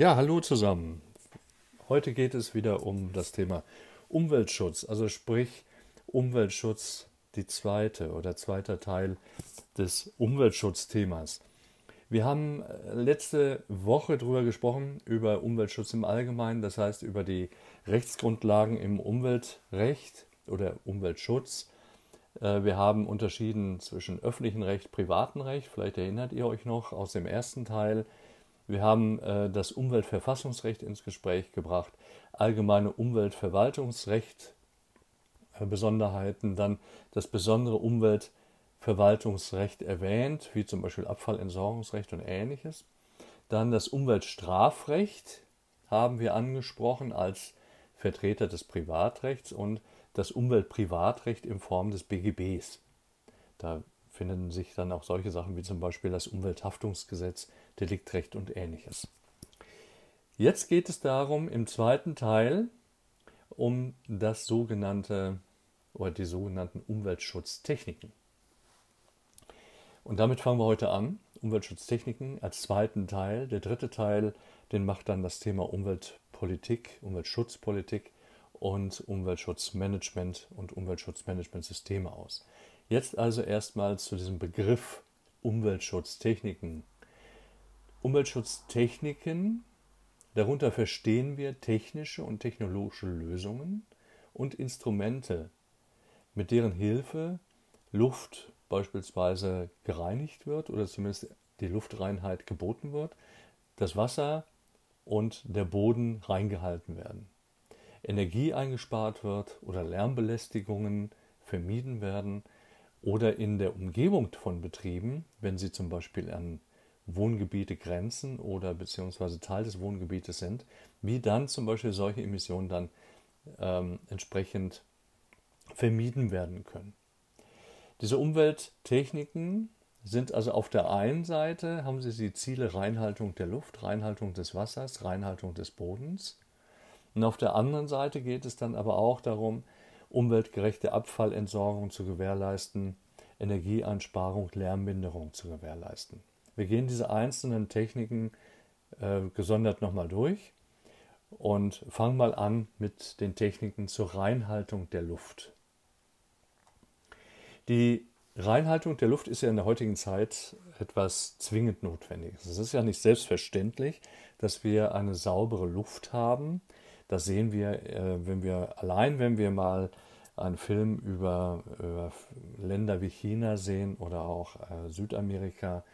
Ja, hallo zusammen. Heute geht es wieder um das Thema Umweltschutz, also sprich Umweltschutz, die zweite oder zweiter Teil des Umweltschutzthemas. Wir haben äh, letzte Woche darüber gesprochen, über Umweltschutz im Allgemeinen, das heißt über die Rechtsgrundlagen im Umweltrecht oder Umweltschutz. Äh, wir haben unterschieden zwischen öffentlichem Recht, privatem Recht, vielleicht erinnert ihr euch noch aus dem ersten Teil. Wir haben äh, das Umweltverfassungsrecht ins Gespräch gebracht, allgemeine Umweltverwaltungsrecht, äh, Besonderheiten, dann das besondere Umweltverwaltungsrecht erwähnt, wie zum Beispiel Abfallentsorgungsrecht und ähnliches. Dann das Umweltstrafrecht haben wir angesprochen als Vertreter des Privatrechts und das Umweltprivatrecht in Form des BGBs. Da finden sich dann auch solche Sachen wie zum Beispiel das Umwelthaftungsgesetz, Deliktrecht und ähnliches. Jetzt geht es darum, im zweiten Teil um das sogenannte oder die sogenannten Umweltschutztechniken. Und damit fangen wir heute an. Umweltschutztechniken als zweiten Teil. Der dritte Teil, den macht dann das Thema Umweltpolitik, Umweltschutzpolitik und Umweltschutzmanagement und Umweltschutzmanagementsysteme aus. Jetzt also erstmal zu diesem Begriff Umweltschutztechniken. Umweltschutztechniken, darunter verstehen wir technische und technologische Lösungen und Instrumente, mit deren Hilfe Luft beispielsweise gereinigt wird oder zumindest die Luftreinheit geboten wird, das Wasser und der Boden reingehalten werden, Energie eingespart wird oder Lärmbelästigungen vermieden werden oder in der Umgebung von Betrieben, wenn sie zum Beispiel an Wohngebiete grenzen oder beziehungsweise Teil des Wohngebietes sind, wie dann zum Beispiel solche Emissionen dann ähm, entsprechend vermieden werden können. Diese Umwelttechniken sind also auf der einen Seite, haben sie die Ziele Reinhaltung der Luft, Reinhaltung des Wassers, Reinhaltung des Bodens. Und auf der anderen Seite geht es dann aber auch darum, umweltgerechte Abfallentsorgung zu gewährleisten, Energieeinsparung, Lärmminderung zu gewährleisten. Wir gehen diese einzelnen Techniken äh, gesondert nochmal durch und fangen mal an mit den Techniken zur Reinhaltung der Luft. Die Reinhaltung der Luft ist ja in der heutigen Zeit etwas zwingend notwendig. Es ist ja nicht selbstverständlich, dass wir eine saubere Luft haben, das sehen wir, äh, wenn wir allein, wenn wir mal einen Film über, über Länder wie China sehen oder auch äh, Südamerika,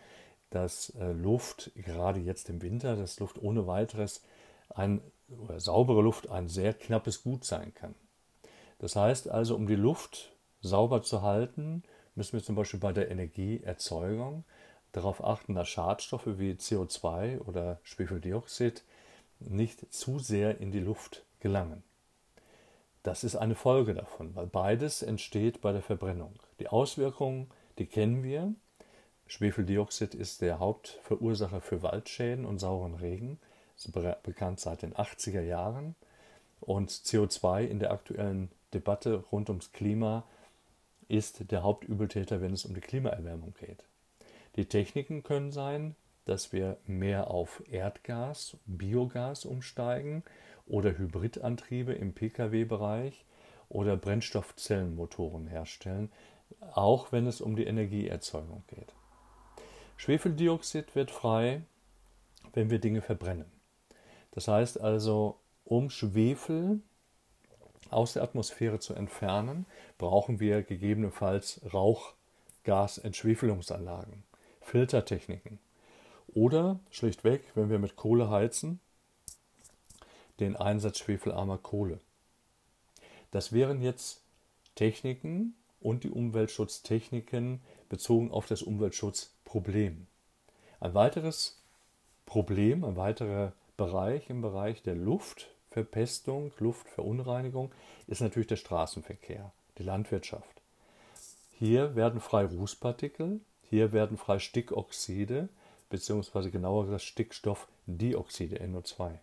dass äh, Luft, gerade jetzt im Winter, dass Luft ohne weiteres ein, oder saubere Luft ein sehr knappes Gut sein kann. Das heißt also, um die Luft sauber zu halten, müssen wir zum Beispiel bei der Energieerzeugung darauf achten, dass Schadstoffe wie CO2 oder Schwefeldioxid nicht zu sehr in die Luft gelangen. Das ist eine Folge davon, weil beides entsteht bei der Verbrennung. Die Auswirkungen, die kennen wir. Schwefeldioxid ist der Hauptverursacher für Waldschäden und sauren Regen. Bekannt seit den 80er Jahren. Und CO2 in der aktuellen Debatte rund ums Klima ist der Hauptübeltäter, wenn es um die Klimaerwärmung geht. Die Techniken können sein, dass wir mehr auf Erdgas, Biogas umsteigen oder Hybridantriebe im Pkw-Bereich oder Brennstoffzellenmotoren herstellen, auch wenn es um die Energieerzeugung geht. Schwefeldioxid wird frei, wenn wir Dinge verbrennen. Das heißt also, um Schwefel aus der Atmosphäre zu entfernen, brauchen wir gegebenenfalls Rauchgasentschwefelungsanlagen, Filtertechniken. Oder schlichtweg, wenn wir mit Kohle heizen, den Einsatz schwefelarmer Kohle. Das wären jetzt Techniken und die Umweltschutztechniken bezogen auf das Umweltschutzproblem. Ein weiteres Problem, ein weiterer Bereich im Bereich der Luftverpestung, Luftverunreinigung ist natürlich der Straßenverkehr, die Landwirtschaft. Hier werden frei Rußpartikel, hier werden frei Stickoxide beziehungsweise genauer gesagt Stickstoffdioxide NO2.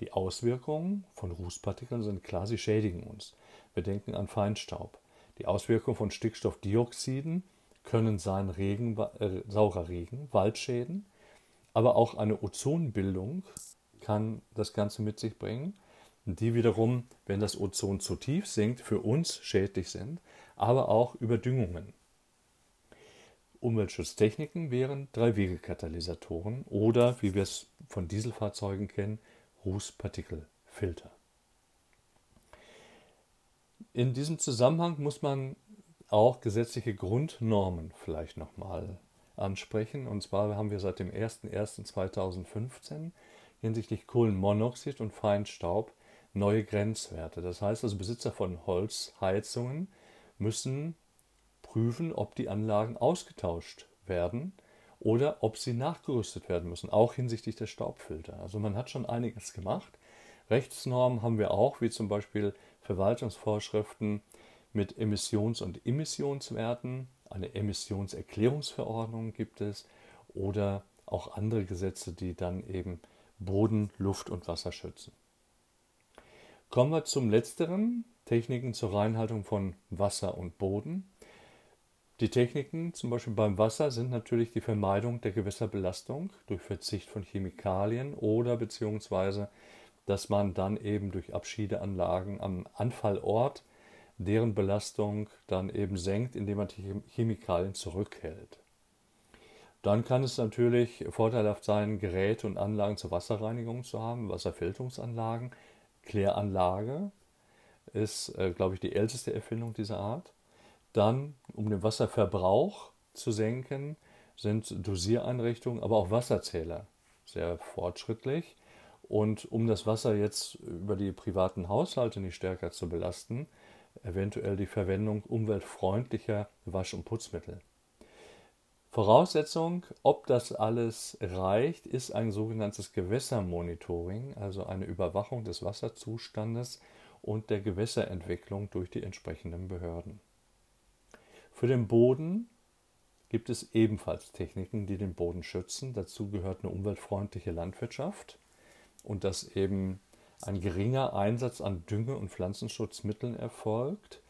Die Auswirkungen von Rußpartikeln sind klar, sie schädigen uns. Wir denken an Feinstaub. Die Auswirkungen von Stickstoffdioxiden können sein Regen, äh, saurer Regen, Waldschäden, aber auch eine Ozonbildung kann das Ganze mit sich bringen, die wiederum, wenn das Ozon zu tief sinkt, für uns schädlich sind, aber auch Überdüngungen. Umweltschutztechniken wären Drei-Wege-Katalysatoren oder, wie wir es von Dieselfahrzeugen kennen, Rußpartikelfilter. In diesem Zusammenhang muss man auch gesetzliche Grundnormen vielleicht nochmal ansprechen. Und zwar haben wir seit dem 01.01.2015 hinsichtlich Kohlenmonoxid und Feinstaub neue Grenzwerte. Das heißt also, Besitzer von Holzheizungen müssen prüfen, ob die Anlagen ausgetauscht werden oder ob sie nachgerüstet werden müssen, auch hinsichtlich der Staubfilter. Also man hat schon einiges gemacht. Rechtsnormen haben wir auch, wie zum Beispiel Verwaltungsvorschriften mit Emissions- und Emissionswerten. Eine Emissionserklärungsverordnung gibt es oder auch andere Gesetze, die dann eben Boden, Luft und Wasser schützen. Kommen wir zum letzteren, Techniken zur Reinhaltung von Wasser und Boden. Die Techniken, zum Beispiel beim Wasser, sind natürlich die Vermeidung der Gewässerbelastung durch Verzicht von Chemikalien oder beziehungsweise, dass man dann eben durch Abschiedeanlagen am Anfallort deren Belastung dann eben senkt, indem man die Chemikalien zurückhält. Dann kann es natürlich vorteilhaft sein, Geräte und Anlagen zur Wasserreinigung zu haben, Wasserfilterungsanlagen. Kläranlage ist, äh, glaube ich, die älteste Erfindung dieser Art. Dann, um den Wasserverbrauch zu senken, sind Dosiereinrichtungen, aber auch Wasserzähler sehr fortschrittlich. Und um das Wasser jetzt über die privaten Haushalte nicht stärker zu belasten, eventuell die Verwendung umweltfreundlicher Wasch- und Putzmittel. Voraussetzung, ob das alles reicht, ist ein sogenanntes Gewässermonitoring, also eine Überwachung des Wasserzustandes und der Gewässerentwicklung durch die entsprechenden Behörden. Für den Boden gibt es ebenfalls Techniken, die den Boden schützen. Dazu gehört eine umweltfreundliche Landwirtschaft und dass eben ein geringer Einsatz an Dünge- und Pflanzenschutzmitteln erfolgt.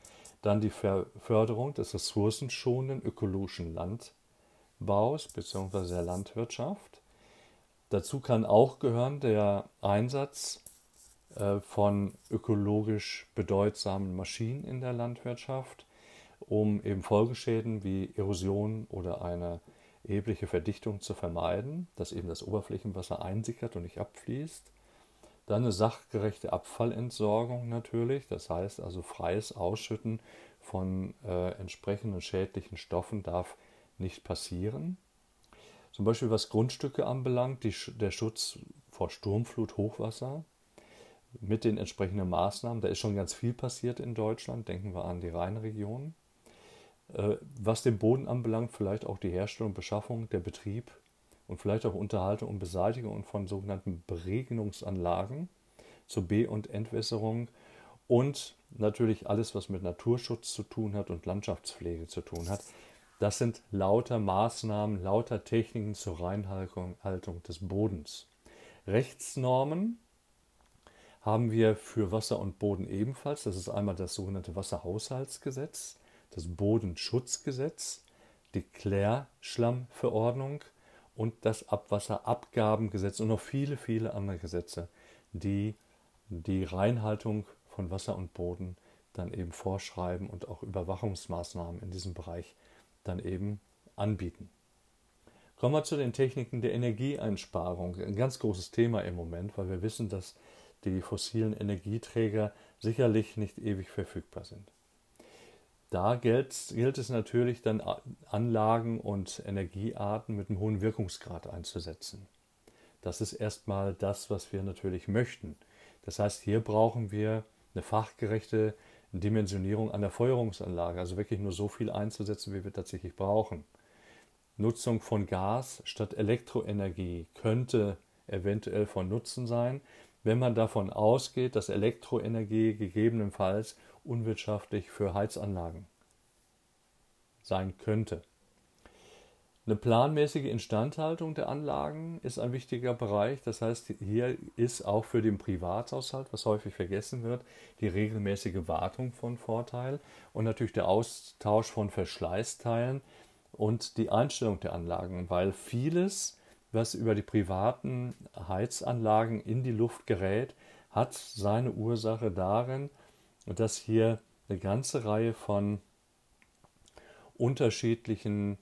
Dann die Förderung des ressourcenschonenden ökologischen Landbaus bzw. der Landwirtschaft. Dazu kann auch gehören der Einsatz äh, von ökologisch bedeutsamen Maschinen in der Landwirtschaft, um eben Folgeschäden wie Erosion oder eine erhebliche Verdichtung zu vermeiden, dass eben das Oberflächenwasser einsickert und nicht abfließt. Dann eine sachgerechte Abfallentsorgung natürlich, das heißt also freies Ausschütten von äh, entsprechenden schädlichen Stoffen darf nicht passieren. Zum Beispiel was Grundstücke anbelangt, die, der Schutz vor Sturmflut, Hochwasser mit den entsprechenden Maßnahmen. Da ist schon ganz viel passiert in Deutschland, denken wir an die Rheinregion. Äh, was den Boden anbelangt, vielleicht auch die Herstellung, Beschaffung, der Betrieb und vielleicht auch Unterhaltung und Beseitigung von sogenannten Beregnungsanlagen zur Be- und Entwässerung und natürlich alles, was mit Naturschutz zu tun hat und Landschaftspflege zu tun hat. Das sind lauter Maßnahmen, lauter Techniken zur Reinhaltung des Bodens. Rechtsnormen haben wir für Wasser und Boden ebenfalls. Das ist einmal das sogenannte Wasserhaushaltsgesetz, das Bodenschutzgesetz, die Klärschlammverordnung und das Abwasserabgabengesetz und noch viele, viele andere Gesetze, die die Reinhaltung von Wasser und Boden dann eben vorschreiben und auch Überwachungsmaßnahmen in diesem Bereich dann eben anbieten. Kommen wir zu den Techniken der Energieeinsparung. Ein ganz großes Thema im Moment, weil wir wissen, dass die fossilen Energieträger sicherlich nicht ewig verfügbar sind. Da gilt, gilt es natürlich dann Anlagen und Energiearten mit einem hohen Wirkungsgrad einzusetzen. Das ist erstmal das, was wir natürlich möchten. Das heißt, hier brauchen wir eine fachgerechte Dimensionierung der Feuerungsanlage, also wirklich nur so viel einzusetzen, wie wir tatsächlich brauchen. Nutzung von Gas statt Elektroenergie könnte eventuell von Nutzen sein, wenn man davon ausgeht, dass Elektroenergie gegebenenfalls unwirtschaftlich für Heizanlagen sein könnte. Eine planmäßige Instandhaltung der Anlagen ist ein wichtiger Bereich. Das heißt, hier ist auch für den Privathaushalt, was häufig vergessen wird, die regelmäßige Wartung von Vorteil und natürlich der Austausch von Verschleißteilen und die Einstellung der Anlagen, weil vieles was über die privaten Heizanlagen in die Luft gerät, hat seine Ursache darin, dass hier eine ganze Reihe von unterschiedlichen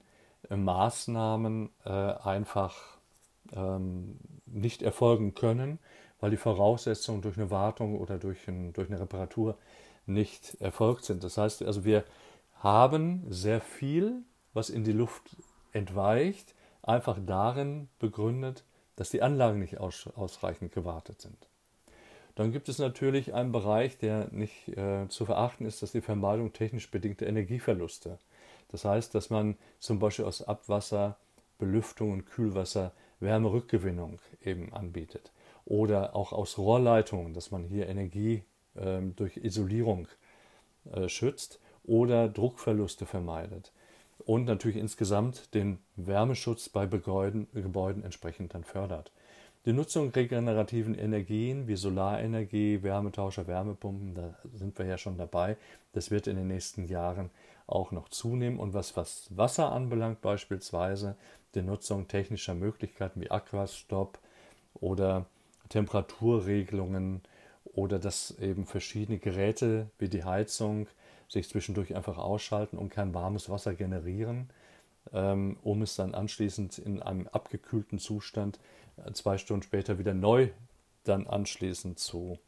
äh, Maßnahmen äh, einfach ähm, nicht erfolgen können, weil die Voraussetzungen durch eine Wartung oder durch, ein, durch eine Reparatur nicht erfolgt sind. Das heißt also, wir haben sehr viel, was in die Luft entweicht, einfach darin begründet, dass die Anlagen nicht aus, ausreichend gewartet sind. Dann gibt es natürlich einen Bereich, der nicht äh, zu verachten ist, dass die Vermeidung technisch bedingter Energieverluste. Das heißt, dass man zum Beispiel aus Abwasser, Belüftung und Kühlwasser Wärmerückgewinnung eben anbietet. Oder auch aus Rohrleitungen, dass man hier Energie äh, durch Isolierung äh, schützt oder Druckverluste vermeidet. Und natürlich insgesamt den Wärmeschutz bei Gebäuden, Gebäuden entsprechend dann fördert. Die Nutzung regenerativen Energien wie Solarenergie, Wärmetauscher, Wärmepumpen, da sind wir ja schon dabei. Das wird in den nächsten Jahren auch noch zunehmen. Und was, was Wasser anbelangt, beispielsweise die Nutzung technischer Möglichkeiten wie Aquastop oder Temperaturregelungen oder dass eben verschiedene Geräte wie die Heizung sich zwischendurch einfach ausschalten und kein warmes Wasser generieren, um es dann anschließend in einem abgekühlten Zustand äh, zwei Stunden später wieder neu dann anschließend zu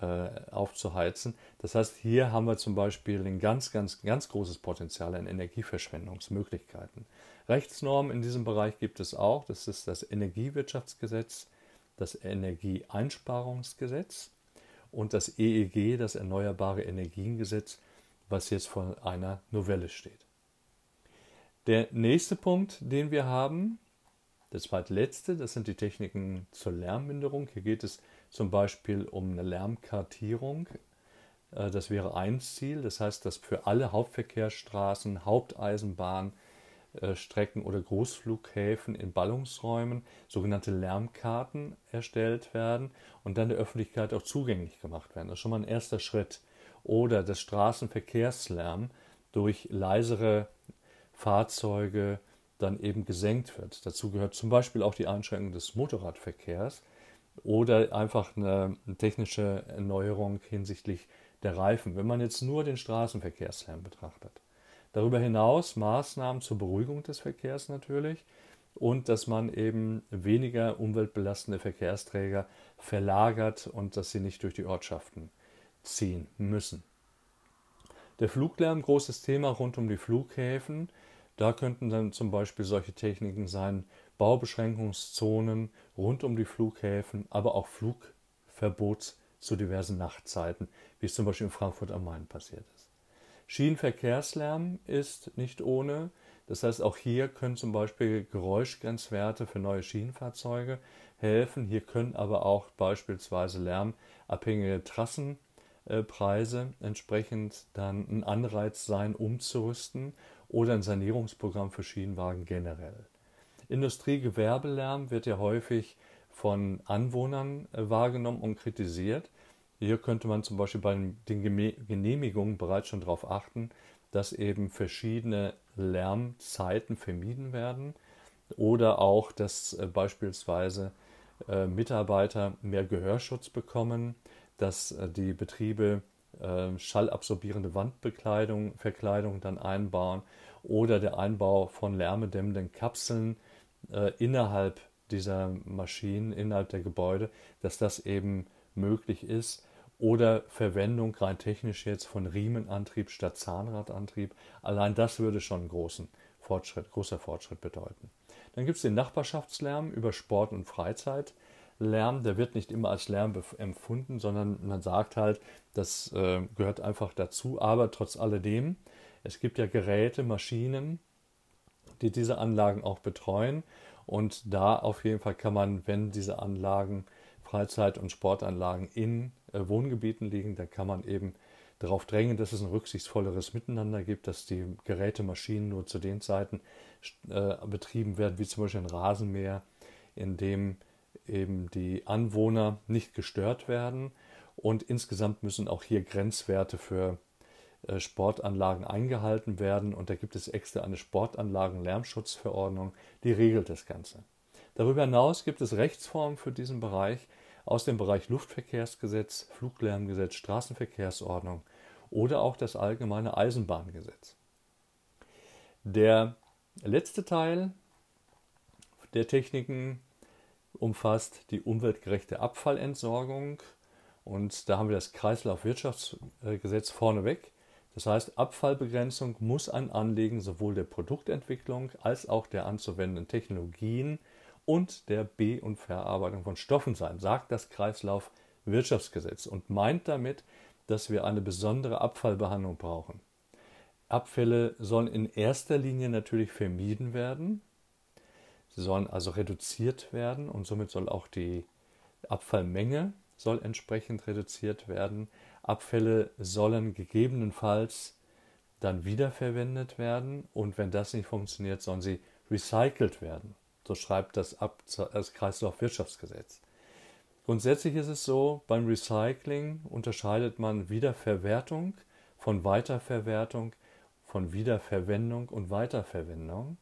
äh, aufzuheizen. Das heißt, hier haben wir zum Beispiel ein ganz, ganz, ganz großes Potenzial an Energieverschwendungsmöglichkeiten. Rechtsnormen in diesem Bereich gibt es auch. Das ist das Energiewirtschaftsgesetz, das Energieeinsparungsgesetz und das EEG, das Erneuerbare Energiengesetz, was jetzt vor einer Novelle steht. Der nächste Punkt, den wir haben, der zweitletzte, das sind die Techniken zur Lärmminderung. Hier geht es zum Beispiel um eine Lärmkartierung. Äh, das wäre ein Ziel. Das heißt, dass für alle Hauptverkehrsstraßen, Haupteisenbahnen, äh, oder Großflughäfen in Ballungsräumen sogenannte Lärmkarten erstellt werden und dann der Öffentlichkeit auch zugänglich gemacht werden. Das ist schon mal ein erster Schritt. Oder das Straßenverkehrslärm durch leisere Fahrzeuge dann eben gesenkt wird. Dazu gehört zum Beispiel auch die Einschränkung des Motorradverkehrs oder einfach eine technische Erneuerung hinsichtlich der Reifen, wenn man jetzt nur den Straßenverkehrslärm betrachtet. Darüber hinaus Maßnahmen zur Beruhigung des Verkehrs natürlich und dass man eben weniger umweltbelastende Verkehrsträger verlagert und dass sie nicht durch die Ortschaften ziehen müssen. Der Fluglärm, großes Thema rund um die Flughäfen. Da könnten dann zum Beispiel solche Techniken sein, Baubeschränkungszonen rund um die Flughäfen, aber auch Flugverbot zu diversen Nachtzeiten, wie es zum Beispiel in Frankfurt am Main passiert ist. Schienenverkehrslärm ist nicht ohne. Das heißt, auch hier können zum Beispiel Geräuschgrenzwerte für neue Schienenfahrzeuge helfen. Hier können aber auch beispielsweise lärmabhängige Trassenpreise entsprechend dann ein Anreiz sein, umzurüsten oder ein Sanierungsprogramm für Schienenwagen generell. Industriegewerbelärm wird ja häufig von Anwohnern äh, wahrgenommen und kritisiert. Hier könnte man zum Beispiel bei den Genehmigungen bereits schon darauf achten, dass eben verschiedene Lärmzeiten vermieden werden oder auch, dass äh, beispielsweise äh, Mitarbeiter mehr Gehörschutz bekommen, dass die Betriebe schallabsorbierende Wandbekleidung, Verkleidung dann einbauen oder der Einbau von lärmedämmenden Kapseln äh, innerhalb dieser Maschinen, innerhalb der Gebäude, dass das eben möglich ist. Oder Verwendung rein technisch jetzt von Riemenantrieb statt Zahnradantrieb. Allein das würde schon einen großen Fortschritt, großer Fortschritt bedeuten. Dann gibt es den Nachbarschaftslärm über Sport und Freizeit. Lärm, der wird nicht immer als Lärm empfunden, sondern man sagt halt, das äh, gehört einfach dazu. Aber trotz alledem, es gibt ja Geräte, Maschinen, die diese Anlagen auch betreuen. Und da auf jeden Fall kann man, wenn diese Anlagen, Freizeit- und Sportanlagen in äh, Wohngebieten liegen, dann kann man eben darauf drängen, dass es ein rücksichtsvolleres Miteinander gibt, dass die Geräte, Maschinen nur zu den Zeiten äh, betrieben werden, wie zum Beispiel ein Rasenmäher, in dem eben die Anwohner nicht gestört werden. Und insgesamt müssen auch hier Grenzwerte für äh, Sportanlagen eingehalten werden und da gibt es extra eine Sportanlagen-Lärmschutzverordnung, die regelt das Ganze. Darüber hinaus gibt es Rechtsformen für diesen Bereich aus dem Bereich Luftverkehrsgesetz, Fluglärmgesetz, Straßenverkehrsordnung oder auch das allgemeine Eisenbahngesetz. Der letzte Teil der Techniken umfasst die umweltgerechte Abfallentsorgung und da haben wir das Kreislaufwirtschaftsgesetz vorneweg. Das heißt, Abfallbegrenzung muss ein Anliegen sowohl der Produktentwicklung als auch der anzuwendenden Technologien und der Be- und Verarbeitung von Stoffen sein, sagt das Kreislaufwirtschaftsgesetz und meint damit, dass wir eine besondere Abfallbehandlung brauchen. Abfälle sollen in erster Linie natürlich vermieden werden. Sollen also reduziert werden und somit soll auch die Abfallmenge soll entsprechend reduziert werden. Abfälle sollen gegebenenfalls dann wiederverwendet werden und wenn das nicht funktioniert, sollen sie recycelt werden. So schreibt das, Ab das Kreislaufwirtschaftsgesetz. Grundsätzlich ist es so, beim Recycling unterscheidet man Wiederverwertung von Weiterverwertung, von Wiederverwendung und Weiterverwendung.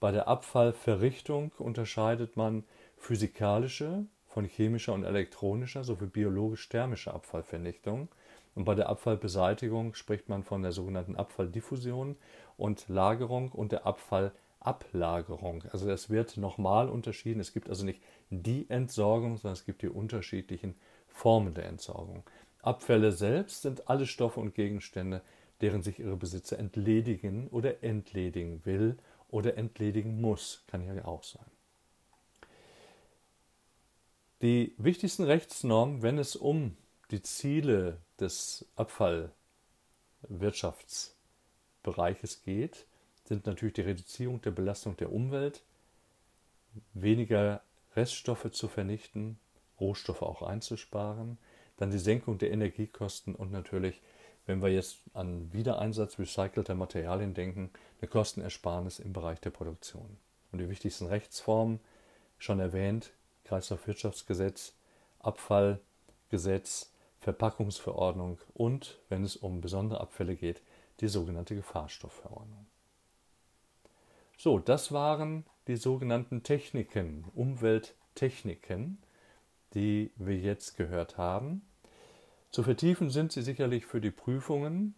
Bei der Abfallverrichtung unterscheidet man physikalische von chemischer und elektronischer sowie biologisch-thermischer Abfallvernichtung. Und bei der Abfallbeseitigung spricht man von der sogenannten Abfalldiffusion und Lagerung und der Abfallablagerung. Also das wird nochmal unterschieden. Es gibt also nicht die Entsorgung, sondern es gibt die unterschiedlichen Formen der Entsorgung. Abfälle selbst sind alle Stoffe und Gegenstände, deren sich ihre Besitzer entledigen oder entledigen will oder entledigen muss. Kann ja auch sein. Die wichtigsten Rechtsnormen, wenn es um die Ziele des Abfallwirtschaftsbereiches geht, sind natürlich die Reduzierung der Belastung der Umwelt, weniger Reststoffe zu vernichten, Rohstoffe auch einzusparen, dann die Senkung der Energiekosten und natürlich, wenn wir jetzt an Wiedereinsatz recycelter Materialien denken, eine Kostenersparnis im Bereich der Produktion. Und die wichtigsten Rechtsformen, schon erwähnt, Kreislaufwirtschaftsgesetz, Abfallgesetz, Verpackungsverordnung und, wenn es um besondere Abfälle geht, die sogenannte Gefahrstoffverordnung. So, das waren die sogenannten Techniken, Umwelttechniken, die wir jetzt gehört haben. Zu vertiefen sind sie sicherlich für die Prüfungen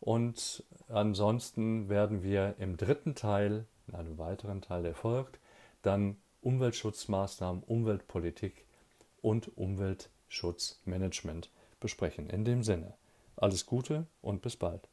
und ansonsten werden wir im dritten Teil, in einem weiteren Teil, der folgt, dann Umweltschutzmaßnahmen, Umweltpolitik und Umweltschutzmanagement besprechen. In dem Sinne, alles Gute und bis bald.